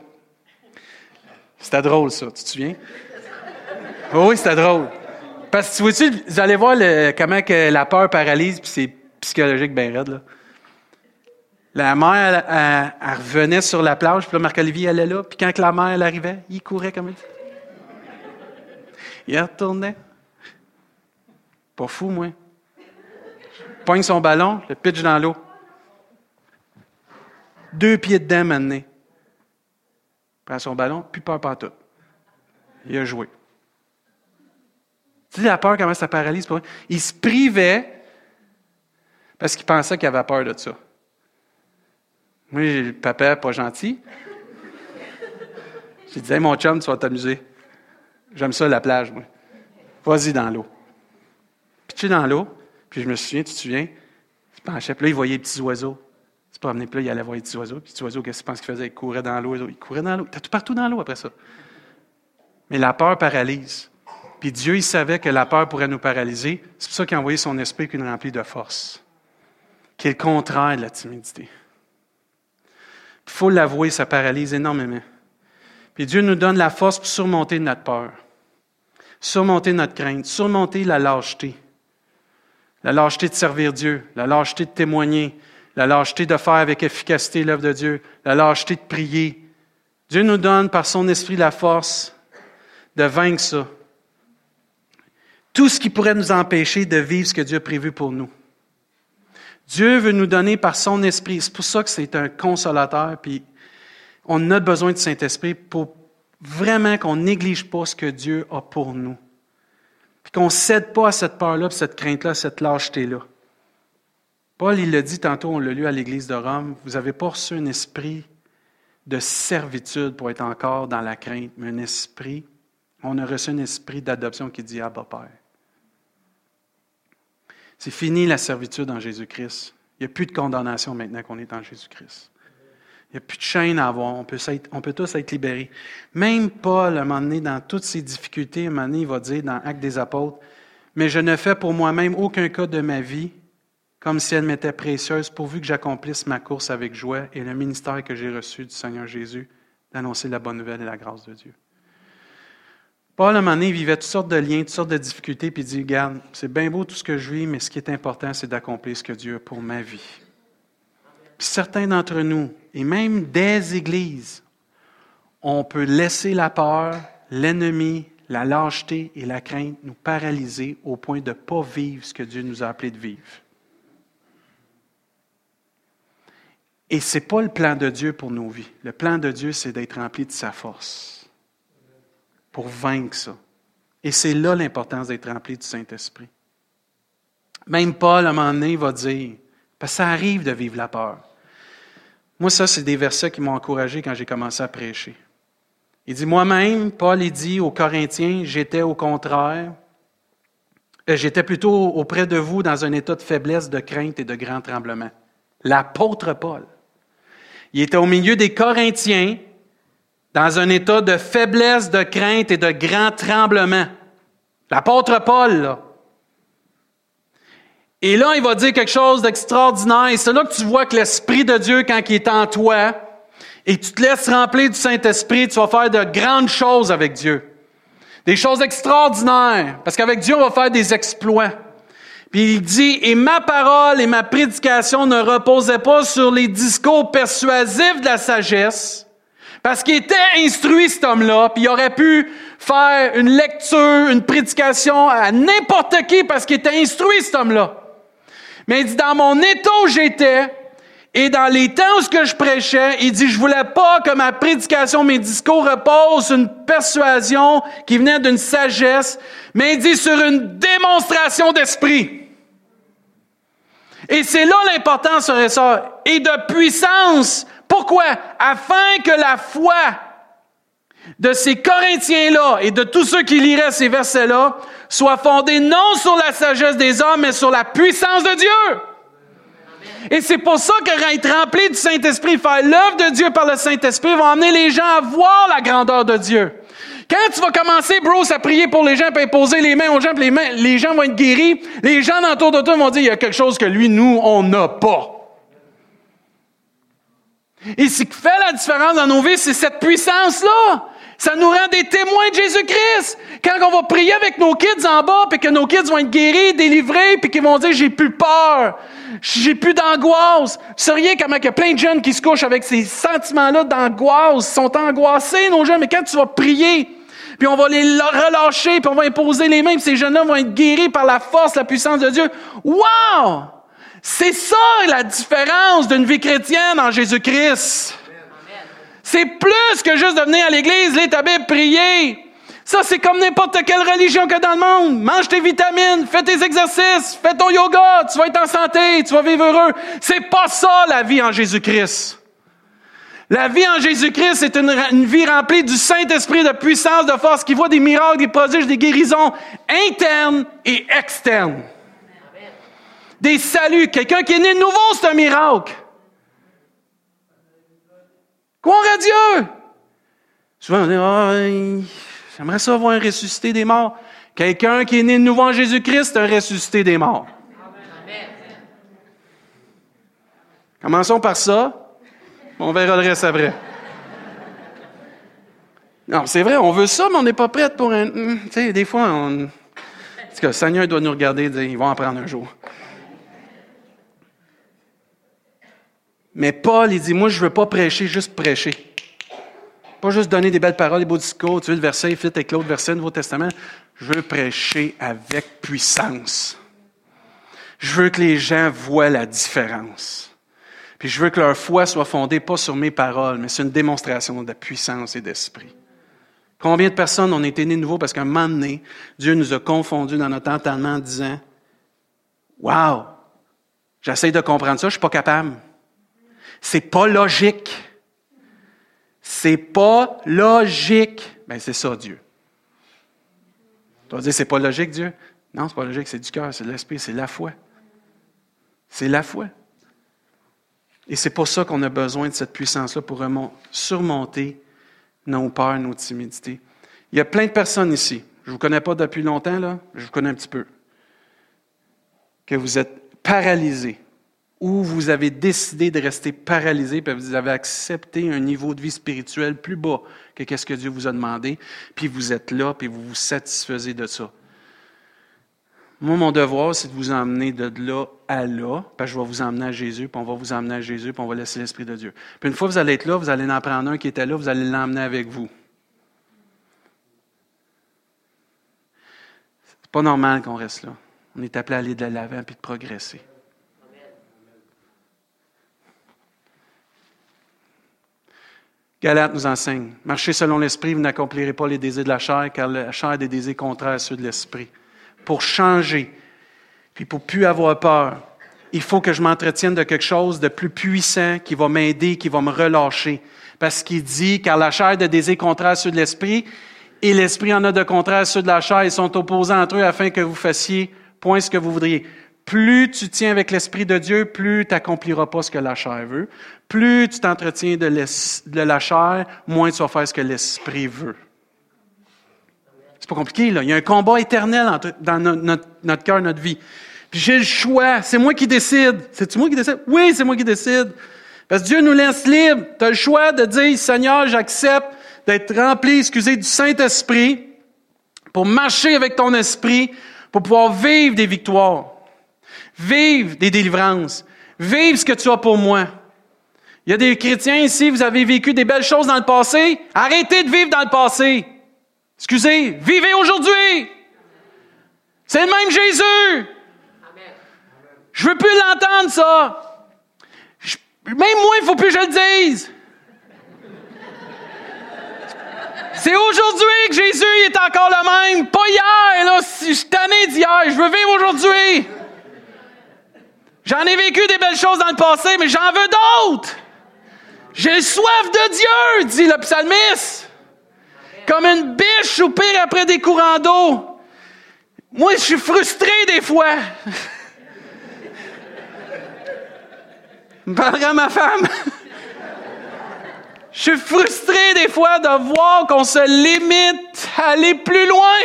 C'était drôle, ça, tu te souviens? oui, c'était drôle. Parce que, tu vois-tu, vous allez voir comment que la peur paralyse, puis c'est psychologique bien raide, là. La mère, elle, revenait sur la plage, puis là, Marc-Olivier allait là, puis quand la mère, elle arrivait, il courait comme il Il retournait. Pas fou, moi. Pogne son ballon, le pitch dans l'eau. Deux pieds dedans, maintenant. Prend son ballon, puis peur pas tout. Il a joué. Tu sais, la peur, comment ça paralyse pour Il se privait parce qu'il pensait qu'il avait peur de ça. Moi, le papa pas gentil. J'ai dit, hey, mon chum, tu vas t'amuser. J'aime ça, la plage, moi. Vas-y dans l'eau. Puis tu es dans l'eau, puis je me souviens, tu te souviens, il se penchait, puis là, il voyait les petits oiseaux. Il se promenait, puis là, il allait voir les petits oiseaux. Puis les petits oiseaux, qu'est-ce que tu penses qu'il faisait? Il courait dans l'eau. Il courait dans l'eau. T'as tout partout dans l'eau après ça. Mais la peur paralyse. Puis Dieu, il savait que la peur pourrait nous paralyser. C'est pour ça qu'il a envoyé son esprit qui nous remplit de force, qui est le contraire de la timidité. Il faut l'avouer, ça paralyse énormément. Puis Dieu nous donne la force pour surmonter notre peur, surmonter notre crainte, surmonter la lâcheté. La lâcheté de servir Dieu, la lâcheté de témoigner, la lâcheté de faire avec efficacité l'œuvre de Dieu, la lâcheté de prier. Dieu nous donne par son esprit la force de vaincre ça. Tout ce qui pourrait nous empêcher de vivre ce que Dieu a prévu pour nous. Dieu veut nous donner par son esprit. C'est pour ça que c'est un consolateur, puis on a besoin du Saint-Esprit pour vraiment qu'on néglige pas ce que Dieu a pour nous. Puis qu'on ne cède pas à cette peur-là, cette crainte-là, cette lâcheté-là. Paul, il le dit tantôt, on l'a lu à l'Église de Rome, vous n'avez pas reçu un esprit de servitude pour être encore dans la crainte, mais un esprit, on a reçu un esprit d'adoption qui dit Abba Père. C'est fini la servitude en Jésus-Christ. Il n'y a plus de condamnation maintenant qu'on est en Jésus-Christ. Il n'y a plus de chaîne à avoir. On peut, tous être libérés. Même Paul, à un moment donné, dans toutes ses difficultés, à un il va dire dans Actes des Apôtres, Mais je ne fais pour moi-même aucun cas de ma vie comme si elle m'était précieuse, pourvu que j'accomplisse ma course avec joie et le ministère que j'ai reçu du Seigneur Jésus, d'annoncer la bonne nouvelle et la grâce de Dieu. Paul, à un moment donné, vivait toutes sortes de liens, toutes sortes de difficultés, puis il dit, regarde, c'est bien beau tout ce que je vis, mais ce qui est important, c'est d'accomplir ce que Dieu a pour ma vie. Puis certains d'entre nous, et même des églises, on peut laisser la peur, l'ennemi, la lâcheté et la crainte nous paralyser au point de ne pas vivre ce que Dieu nous a appelé de vivre. Et ce n'est pas le plan de Dieu pour nos vies. Le plan de Dieu, c'est d'être rempli de sa force pour vaincre ça. Et c'est là l'importance d'être rempli du Saint-Esprit. Même Paul, à un moment donné, va dire, parce que ça arrive de vivre la peur. Moi, ça, c'est des versets qui m'ont encouragé quand j'ai commencé à prêcher. Il dit, moi-même, Paul, il dit aux Corinthiens, j'étais au contraire, euh, j'étais plutôt auprès de vous dans un état de faiblesse, de crainte et de grand tremblement. L'apôtre Paul. Il était au milieu des Corinthiens, dans un état de faiblesse, de crainte et de grand tremblement. L'apôtre Paul, là. Et là, il va dire quelque chose d'extraordinaire. Et c'est là que tu vois que l'Esprit de Dieu, quand il est en toi, et tu te laisses remplir du Saint-Esprit, tu vas faire de grandes choses avec Dieu. Des choses extraordinaires. Parce qu'avec Dieu, on va faire des exploits. Puis il dit, et ma parole et ma prédication ne reposaient pas sur les discours persuasifs de la sagesse, parce qu'il était instruit, cet homme-là, puis il aurait pu faire une lecture, une prédication à n'importe qui parce qu'il était instruit, cet homme-là. Mais il dit, dans mon état où j'étais, Et dans les temps où que je prêchais, il dit, je voulais pas que ma prédication, mes discours reposent sur une persuasion qui venait d'une sagesse, mais il dit sur une démonstration d'esprit. Et c'est là l'importance, et de puissance. Pourquoi? Afin que la foi de ces Corinthiens-là et de tous ceux qui liraient ces versets-là soit fondée non sur la sagesse des hommes, mais sur la puissance de Dieu. Et c'est pour ça que être rempli du Saint-Esprit, faire l'œuvre de Dieu par le Saint-Esprit, va amener les gens à voir la grandeur de Dieu. Quand tu vas commencer, bros, à prier pour les gens, puis imposer les mains aux gens, puis les, les gens vont être guéris, les gens autour de toi vont dire, il y a quelque chose que lui, nous, on n'a pas. Et ce qui fait la différence dans nos vies, c'est cette puissance-là. Ça nous rend des témoins de Jésus-Christ. Quand on va prier avec nos kids en bas, puis que nos kids vont être guéris, délivrés, puis qu'ils vont dire j'ai plus peur, j'ai plus d'angoisse. Vous sauriez comment il y plein de jeunes qui se couchent avec ces sentiments-là d'angoisse, sont angoissés nos jeunes, mais quand tu vas prier, puis on va les relâcher, puis on va imposer les mains, puis ces jeunes-là vont être guéris par la force, la puissance de Dieu. Wow! C'est ça la différence d'une vie chrétienne en Jésus-Christ. C'est plus que juste de venir à l'église, lire ta Bible, prier. Ça, c'est comme n'importe quelle religion que dans le monde. Mange tes vitamines, fais tes exercices, fais ton yoga, tu vas être en santé, tu vas vivre heureux. C'est pas ça la vie en Jésus-Christ. La vie en Jésus-Christ, c'est une, une, vie remplie du Saint-Esprit, de puissance, de force, qui voit des miracles, des prodiges, des guérisons internes et externes. Des saluts. Quelqu'un qui est né de nouveau, c'est un miracle. Croire à Dieu. Souvent, on dit, oh, j'aimerais ça voir un ressuscité des morts. Quelqu'un qui est né de nouveau en Jésus-Christ, un ressuscité des morts. Commençons par ça. On verra le reste après. Non, c'est vrai, on veut ça, mais on n'est pas prêt pour un. Hmm, tu sais, des fois, on. Seigneur doit nous regarder et dire ils vont en prendre un jour. Mais Paul, il dit, moi, je ne veux pas prêcher, juste prêcher. Pas juste donner des belles paroles, des beaux discours, tu veux le verset, fit avec l'autre verset du Nouveau Testament. Je veux prêcher avec puissance. Je veux que les gens voient la différence. Puis je veux que leur foi soit fondée pas sur mes paroles, mais sur une démonstration de puissance et d'esprit. Combien de personnes ont été nées de nouveau parce qu'à un moment donné, Dieu nous a confondus dans notre entendement en disant Wow, j'essaie de comprendre ça, je ne suis pas capable. C'est pas logique. C'est pas logique. Ben, c'est ça, Dieu. Tu vas dire, c'est pas logique, Dieu? Non, c'est pas logique, c'est du cœur, c'est de l'esprit, c'est la foi. C'est la foi. Et c'est pour ça qu'on a besoin de cette puissance-là pour surmonter nos peurs, nos timidités. Il y a plein de personnes ici. Je ne vous connais pas depuis longtemps, là. Je vous connais un petit peu. Que vous êtes paralysés ou vous avez décidé de rester paralysé, puis vous avez accepté un niveau de vie spirituel plus bas que qu'est-ce que Dieu vous a demandé, puis vous êtes là, puis vous vous satisfaisez de ça. Moi, mon devoir, c'est de vous emmener de là à là, que je vais vous emmener à Jésus, puis on va vous emmener à Jésus, puis on va laisser l'Esprit de Dieu. Puis une fois que vous allez être là, vous allez en prendre un qui était là, vous allez l'emmener avec vous. C'est pas normal qu'on reste là. On est appelé à aller de l'avant puis de progresser. Galate nous enseigne, marchez selon l'esprit, vous n'accomplirez pas les désirs de la chair, car la chair a des désirs contraires à ceux de l'esprit. Pour changer, puis pour plus avoir peur, il faut que je m'entretienne de quelque chose de plus puissant qui va m'aider, qui va me relâcher. Parce qu'il dit, car la chair des désirs contraires à ceux de l'esprit, et l'esprit en a de contraires à ceux de la chair, ils sont opposés entre eux afin que vous fassiez point ce que vous voudriez. Plus tu tiens avec l'Esprit de Dieu, plus tu n'accompliras pas ce que la chair veut. Plus tu t'entretiens de, la chair, moins tu vas faire ce que l'Esprit veut. C'est pas compliqué, là. Il y a un combat éternel dans notre, notre cœur, notre vie. Puis j'ai le choix. C'est moi qui décide. C'est-tu moi qui décide? Oui, c'est moi qui décide. Parce que Dieu nous laisse libre. Tu as le choix de dire, Seigneur, j'accepte d'être rempli, excusez, du Saint-Esprit pour marcher avec ton esprit, pour pouvoir vivre des victoires. Vive des délivrances. Vive ce que tu as pour moi. Il y a des chrétiens ici, vous avez vécu des belles choses dans le passé. Arrêtez de vivre dans le passé. Excusez, vivez aujourd'hui. C'est le même Jésus. Je veux plus l'entendre, ça. Même moi, il faut plus que je le dise. C'est aujourd'hui que Jésus est encore le même. Pas hier, là. Je suis d'hier. Je veux vivre aujourd'hui. J'en ai vécu des belles choses dans le passé, mais j'en veux d'autres. J'ai soif de Dieu, dit le psalmiste. Comme une biche ou pire après des courants d'eau. Moi, je suis frustré des fois. Je parlerai à ma femme. Je suis frustré des fois de voir qu'on se limite à aller plus loin.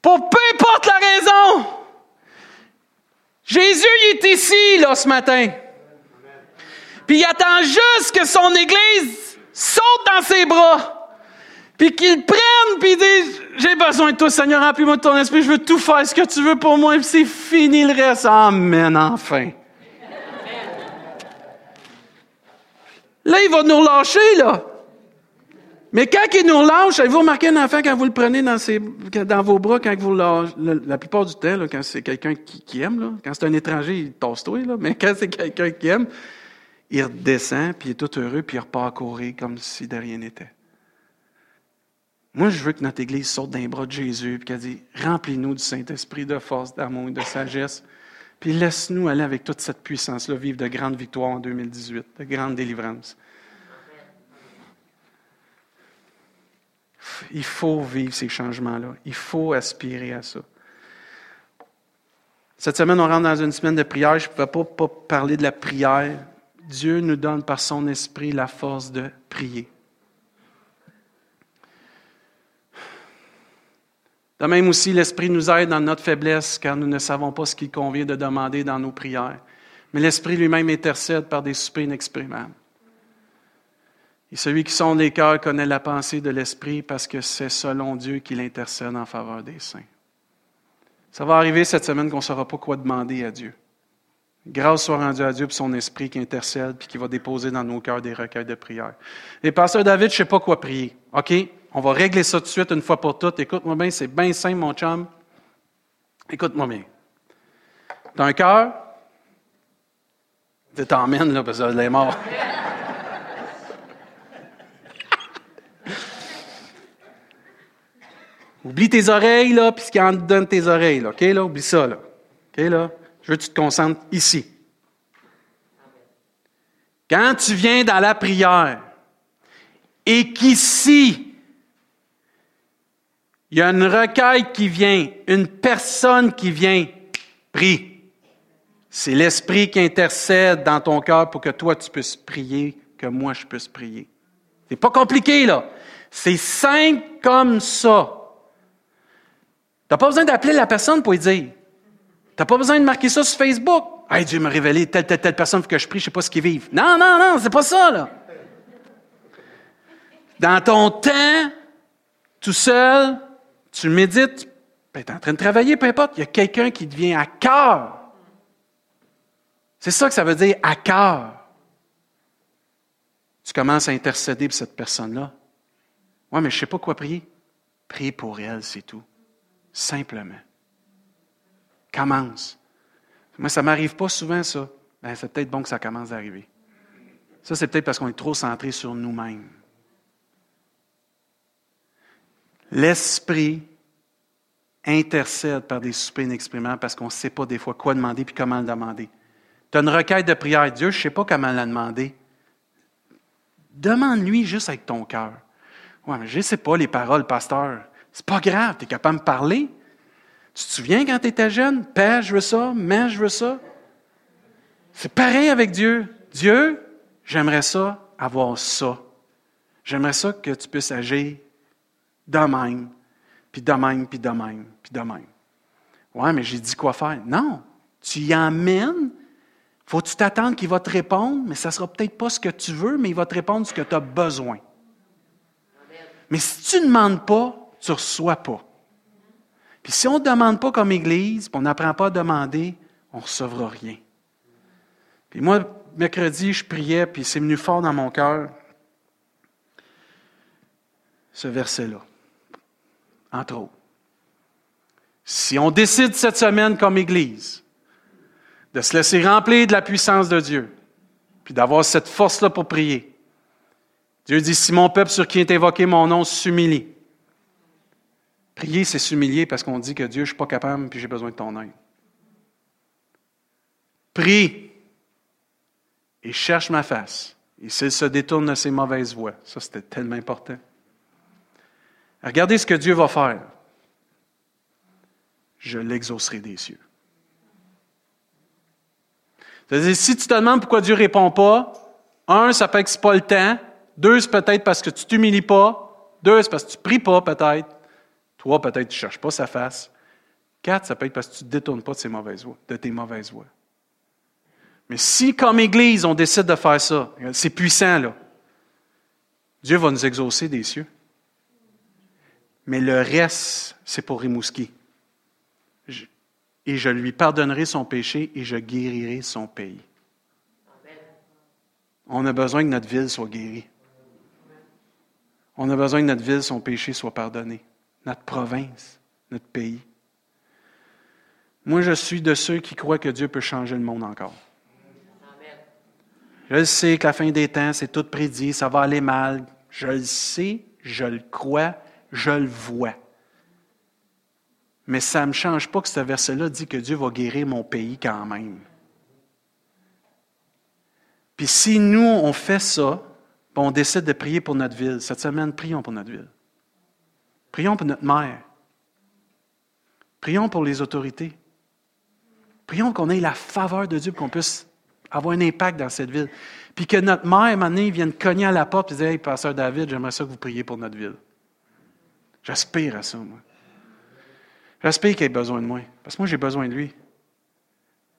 Pour peu importe la raison. Jésus il est ici, là, ce matin. Puis il attend juste que son Église saute dans ses bras. Puis qu'il prenne, puis il j'ai besoin de toi, Seigneur, remplis-moi de ton esprit, je veux tout faire ce que tu veux pour moi, puis c'est fini le reste. Amen, enfin. Là, il va nous relâcher, là. Mais quand il nous relâche, avez-vous remarqué un enfant quand vous le prenez dans, vos bras, quand vous le la, plupart du temps, quand c'est quelqu'un qui, aime, quand c'est un étranger, il tasse toi, là, mais quand c'est quelqu'un qui aime, il redescend, puis il est tout heureux, puis il repart courir comme si de rien n'était. Moi, je veux que notre Église sorte d'un bras de Jésus, puis qu'elle dit Remplis-nous du Saint-Esprit, de force, d'amour et de sagesse. Puis laisse-nous aller avec toute cette puissance-là, vivre de grandes victoires en 2018, de grandes délivrances. Il faut vivre ces changements-là. Il faut aspirer à ça. Cette semaine, on rentre dans une semaine de prière. Je ne pouvais pas, parler de la prière. Dieu nous donne par son esprit la force de prier. De même aussi, l'Esprit nous aide dans notre faiblesse, car nous ne savons pas ce qu'il convient de demander dans nos prières. Mais l'Esprit lui-même intercède par des soupers inexprimables. Et celui qui sonde les cœurs connaît la pensée de l'Esprit parce que c'est selon Dieu qu'il intercède en faveur des saints. Ça va arriver cette semaine qu'on ne saura pas quoi demander à Dieu. Grâce soit rendue à Dieu pour son esprit qui intercède puis qui va déposer dans nos cœurs des recueils de prière. Et pasteur David, je ne sais pas quoi prier. OK? On va régler ça tout de suite une fois pour toutes. Écoute-moi bien, c'est bien simple, mon chum. Écoute-moi bien. Tu as un cœur? T'emmènes, là, parce qu'elle est mort. Oublie tes oreilles, là, puis ce en donne tes oreilles. OK, là? Oublie ça, là. OK, là? Je veux que tu te concentres ici. Quand tu viens dans la prière et qu'ici, il y a une requête qui vient, une personne qui vient, prie. C'est l'Esprit qui intercède dans ton cœur pour que toi tu puisses prier, que moi je puisse prier. C'est pas compliqué, là. C'est simple comme ça. Tu n'as pas besoin d'appeler la personne pour lui dire. Tu n'as pas besoin de marquer ça sur Facebook. Hey, Dieu m'a révélé telle, telle, telle personne, que je prie, je sais pas ce qu'ils vivent. Non, non, non, c'est pas ça, là. Dans ton temps, tout seul, tu médites, ben, tu es en train de travailler, peu importe, il y a quelqu'un qui devient à cœur. C'est ça que ça veut dire à cœur. Tu commences à intercéder pour cette personne-là. Oui, mais je ne sais pas quoi prier. Prie pour elle, c'est tout. Simplement. Commence. Moi, ça ne m'arrive pas souvent, ça. Ben, c'est peut-être bon que ça commence à arriver. Ça, c'est peut-être parce qu'on est trop centré sur nous-mêmes. L'Esprit intercède par des soupers inexprimables parce qu'on ne sait pas des fois quoi demander puis comment le demander. Tu as une requête de prière. Dieu, je ne sais pas comment la demander. Demande-lui juste avec ton cœur. Ouais, mais je ne sais pas les paroles, pasteur. C'est pas grave, tu es capable de me parler. Tu te souviens quand tu étais jeune? Père, je veux ça. Mère, je veux ça. C'est pareil avec Dieu. Dieu, j'aimerais ça, avoir ça. J'aimerais ça que tu puisses agir de même, puis de même, puis de même, puis de même. Ouais, mais j'ai dit quoi faire. Non, tu y emmènes. Faut-tu t'attendre qu'il va te répondre, mais ça ne sera peut-être pas ce que tu veux, mais il va te répondre ce que tu as besoin. Mais si tu ne demandes pas, tu ne reçois pas. Puis si on ne demande pas comme Église, puis on n'apprend pas à demander, on ne recevra rien. Puis moi, mercredi, je priais, puis c'est venu fort dans mon cœur, ce verset-là, entre autres. Si on décide cette semaine comme Église de se laisser remplir de la puissance de Dieu, puis d'avoir cette force-là pour prier. Dieu dit, si mon peuple sur qui est évoqué mon nom s'humilie. Prier, c'est s'humilier parce qu'on dit que Dieu, je ne suis pas capable, puis j'ai besoin de ton aide. Prie et cherche ma face. Et s'il se détourne de ses mauvaises voies, ça c'était tellement important. Regardez ce que Dieu va faire. Je l'exaucerai des cieux. C'est-à-dire, si tu te demandes pourquoi Dieu ne répond pas, un, ça peut être que ce pas le temps. Deux, c'est peut-être parce que tu ne t'humilies pas. Deux, c'est parce que tu ne pries pas, peut-être. Trois, peut-être tu ne cherches pas sa face. Quatre, ça peut être parce que tu ne te détournes pas de, ses mauvaises voies, de tes mauvaises voies. Mais si, comme Église, on décide de faire ça, c'est puissant, là. Dieu va nous exaucer des cieux. Mais le reste, c'est pour Rimouski et je lui pardonnerai son péché et je guérirai son pays. On a besoin que notre ville soit guérie. On a besoin que notre ville, son péché soit pardonné. Notre province, notre pays. Moi, je suis de ceux qui croient que Dieu peut changer le monde encore. Je le sais que la fin des temps, c'est tout prédit, ça va aller mal. Je le sais, je le crois, je le vois. Mais ça ne me change pas que ce verset-là dit que Dieu va guérir mon pays quand même. Puis si nous, on fait ça, on décide de prier pour notre ville, cette semaine, prions pour notre ville. Prions pour notre mère. Prions pour les autorités. Prions qu'on ait la faveur de Dieu, qu'on puisse avoir un impact dans cette ville. Puis que notre mère, maintenant, vienne cogner à la porte et dire Hey, Pasteur David, j'aimerais ça que vous priez pour notre ville. J'aspire à ça, moi. J'espère qu'il ait besoin de moi. Parce que moi, j'ai besoin de lui.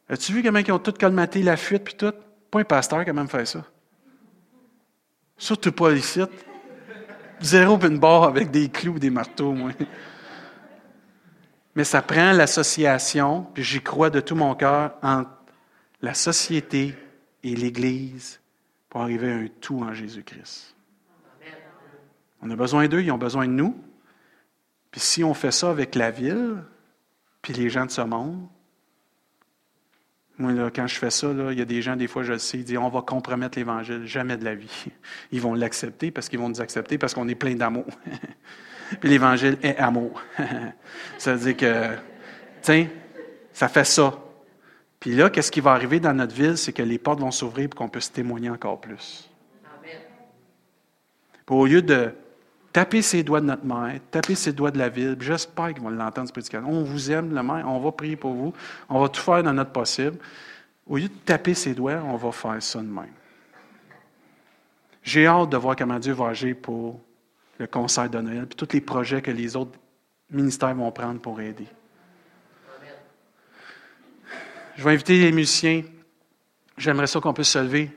As-tu vu comment ils ont tout colmaté la fuite puis tout? Pas un pasteur qui a même fait ça. Surtout pas ici. Zéro une barre avec des clous ou des marteaux, moi. Mais ça prend l'association, puis j'y crois de tout mon cœur, entre la société et l'Église pour arriver à un tout en Jésus-Christ. On a besoin d'eux, ils ont besoin de nous. Puis si on fait ça avec la ville, puis les gens de ce monde, moi, là, quand je fais ça, là, il y a des gens, des fois, je le sais, ils disent on va compromettre l'Évangile. Jamais de la vie. Ils vont l'accepter parce qu'ils vont nous accepter parce qu'on est plein d'amour. Puis l'Évangile est amour. ça veut dire que, tiens, ça fait ça. Puis là, qu'est-ce qui va arriver dans notre ville? C'est que les portes vont s'ouvrir pour qu'on puisse témoigner encore plus. Amen. au lieu de taper ses doigts de notre mère, taper ses doigts de la ville. J'espère qu'ils vont l'entendre, ce prédicateur. On vous aime, le maire, on va prier pour vous, on va tout faire dans notre possible. Au lieu de taper ses doigts, on va faire ça de même. J'ai hâte de voir comment Dieu va agir pour le concert de Noël, puis tous les projets que les autres ministères vont prendre pour aider. Je vais inviter les musiciens. J'aimerais ça qu'on puisse se lever.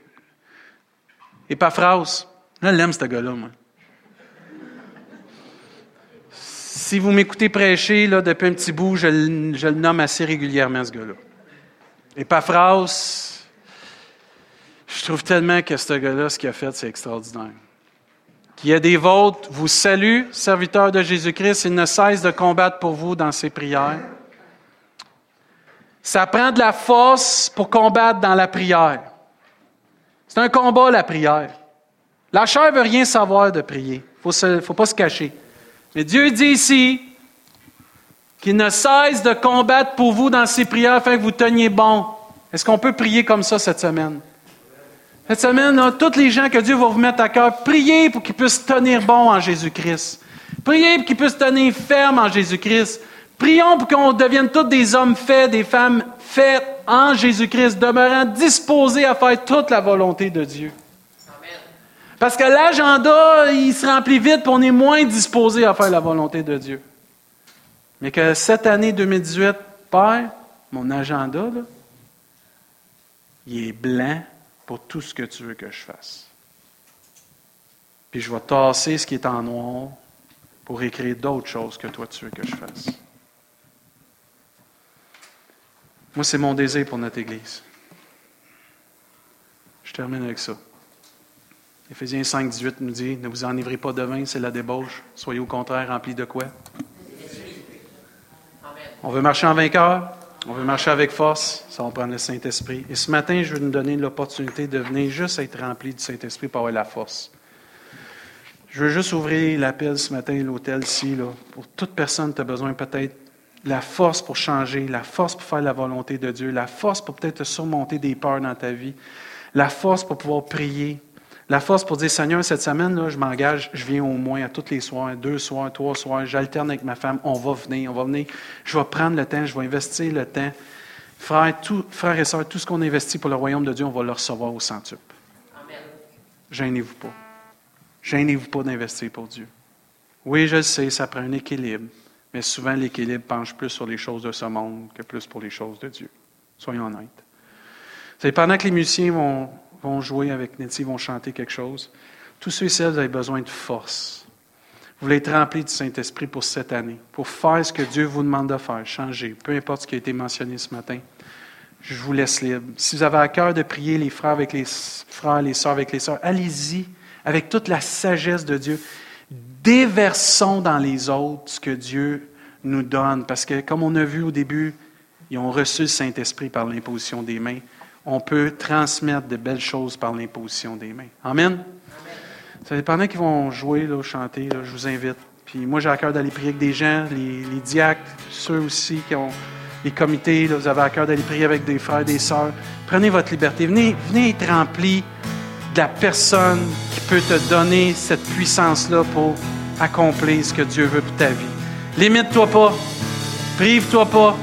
Et pas phrase. Là, l'aime, ce gars-là, moi. Si vous m'écoutez prêcher là, depuis un petit bout, je, le nomme assez régulièrement, ce gars-là. Et phrase, je trouve tellement que ce gars-là, ce qu'il a fait, c'est extraordinaire. Qui a des vôtres vous salue, serviteur de Jésus-Christ, il ne cesse de combattre pour vous dans ses prières. Ça prend de la force pour combattre dans la prière. C'est un combat, la prière. La chair veut rien savoir de prier. Il ne faut pas se cacher. Mais Dieu dit ici qu'il ne cesse de combattre pour vous dans ses prières afin que vous teniez bon. Est-ce qu'on peut prier comme ça cette semaine? Cette semaine, là, tous les gens que Dieu va vous mettre à cœur, priez pour qu'ils puissent tenir bon en Jésus-Christ. Priez pour qu'ils puissent tenir ferme en Jésus-Christ. Prions pour qu'on devienne tous des hommes faits, des femmes faites en Jésus-Christ, demeurant disposés à faire toute la volonté de Dieu. Parce que l'agenda, il se remplit vite, et on est moins disposé à faire la volonté de Dieu. Mais que cette année 2018, Père, mon agenda, là, il est blanc pour tout ce que tu veux que je fasse. Puis je vais tasser ce qui est en noir pour écrire d'autres choses que toi tu veux que je fasse. Moi, c'est mon désir pour notre Église. Je termine avec ça. Éphésiens 5, 18 nous dit Ne vous enivrez pas de vin, c'est la débauche. Soyez au contraire remplis de quoi On veut marcher en vainqueur On veut marcher avec force, ça va prendre le Saint-Esprit. Et ce matin, je veux nous donner l'opportunité de venir juste être rempli du Saint-Esprit pour avoir la force. Je veux juste ouvrir l'appel ce matin, l'hôtel-ci, pour toute personne qui a besoin peut-être la force pour changer, la force pour faire la volonté de Dieu, la force pour peut-être surmonter des peurs dans ta vie, la force pour pouvoir prier, la force pour dire, Seigneur, cette semaine, là, je m'engage, je viens au moins à tous les soirs, deux soirs, trois soirs, j'alterne avec ma femme, on va venir, on va venir, je vais prendre le temps, je vais investir le temps. Frères, tout, frères et sœurs, tout ce qu'on investit pour le royaume de Dieu, on va le recevoir au centuple. Amen. Gênez-vous pas. Gênez-vous pas d'investir pour Dieu. Oui, je le sais, ça prend un équilibre, mais souvent l'équilibre penche plus sur les choses de ce monde que plus pour les choses de Dieu. Soyons honnêtes. C'est pendant que les musiciens vont vont jouer avec Nettie, vont chanter quelque chose. Tous ceux et celles, vous avez besoin de force. Vous voulez être remplis du Saint-Esprit pour cette année, pour faire ce que Dieu vous demande de faire, changer, peu importe ce qui a été mentionné ce matin. Je vous laisse libre. Si vous avez à cœur de prier les frères avec les frères, les sœurs avec les sœurs, allez-y avec toute la sagesse de Dieu. Déversons dans les autres ce que Dieu nous donne. Parce que, comme on a vu au début, ils ont reçu le Saint-Esprit par l'imposition des mains on peut transmettre de belles choses par l'imposition des mains. Amen. Ça pendant qu'ils vont jouer, là, chanter, je vous invite. Puis moi, j'ai à cœur d'aller prier avec des gens, les, diacres, ceux aussi qui ont les comités, vous avez à cœur d'aller prier avec des frères, des sœurs. Prenez votre liberté. Venez, venez être rempli de la personne qui peut te donner cette puissance-là pour accomplir ce que Dieu veut pour ta vie. Limite-toi pas. Prive-toi pas.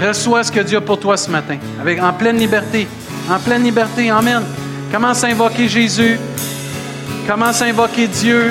Reçois ce que Dieu a pour toi ce matin, avec, en pleine liberté. En pleine liberté, Amen. Commence à invoquer Jésus? Commence à invoquer Dieu?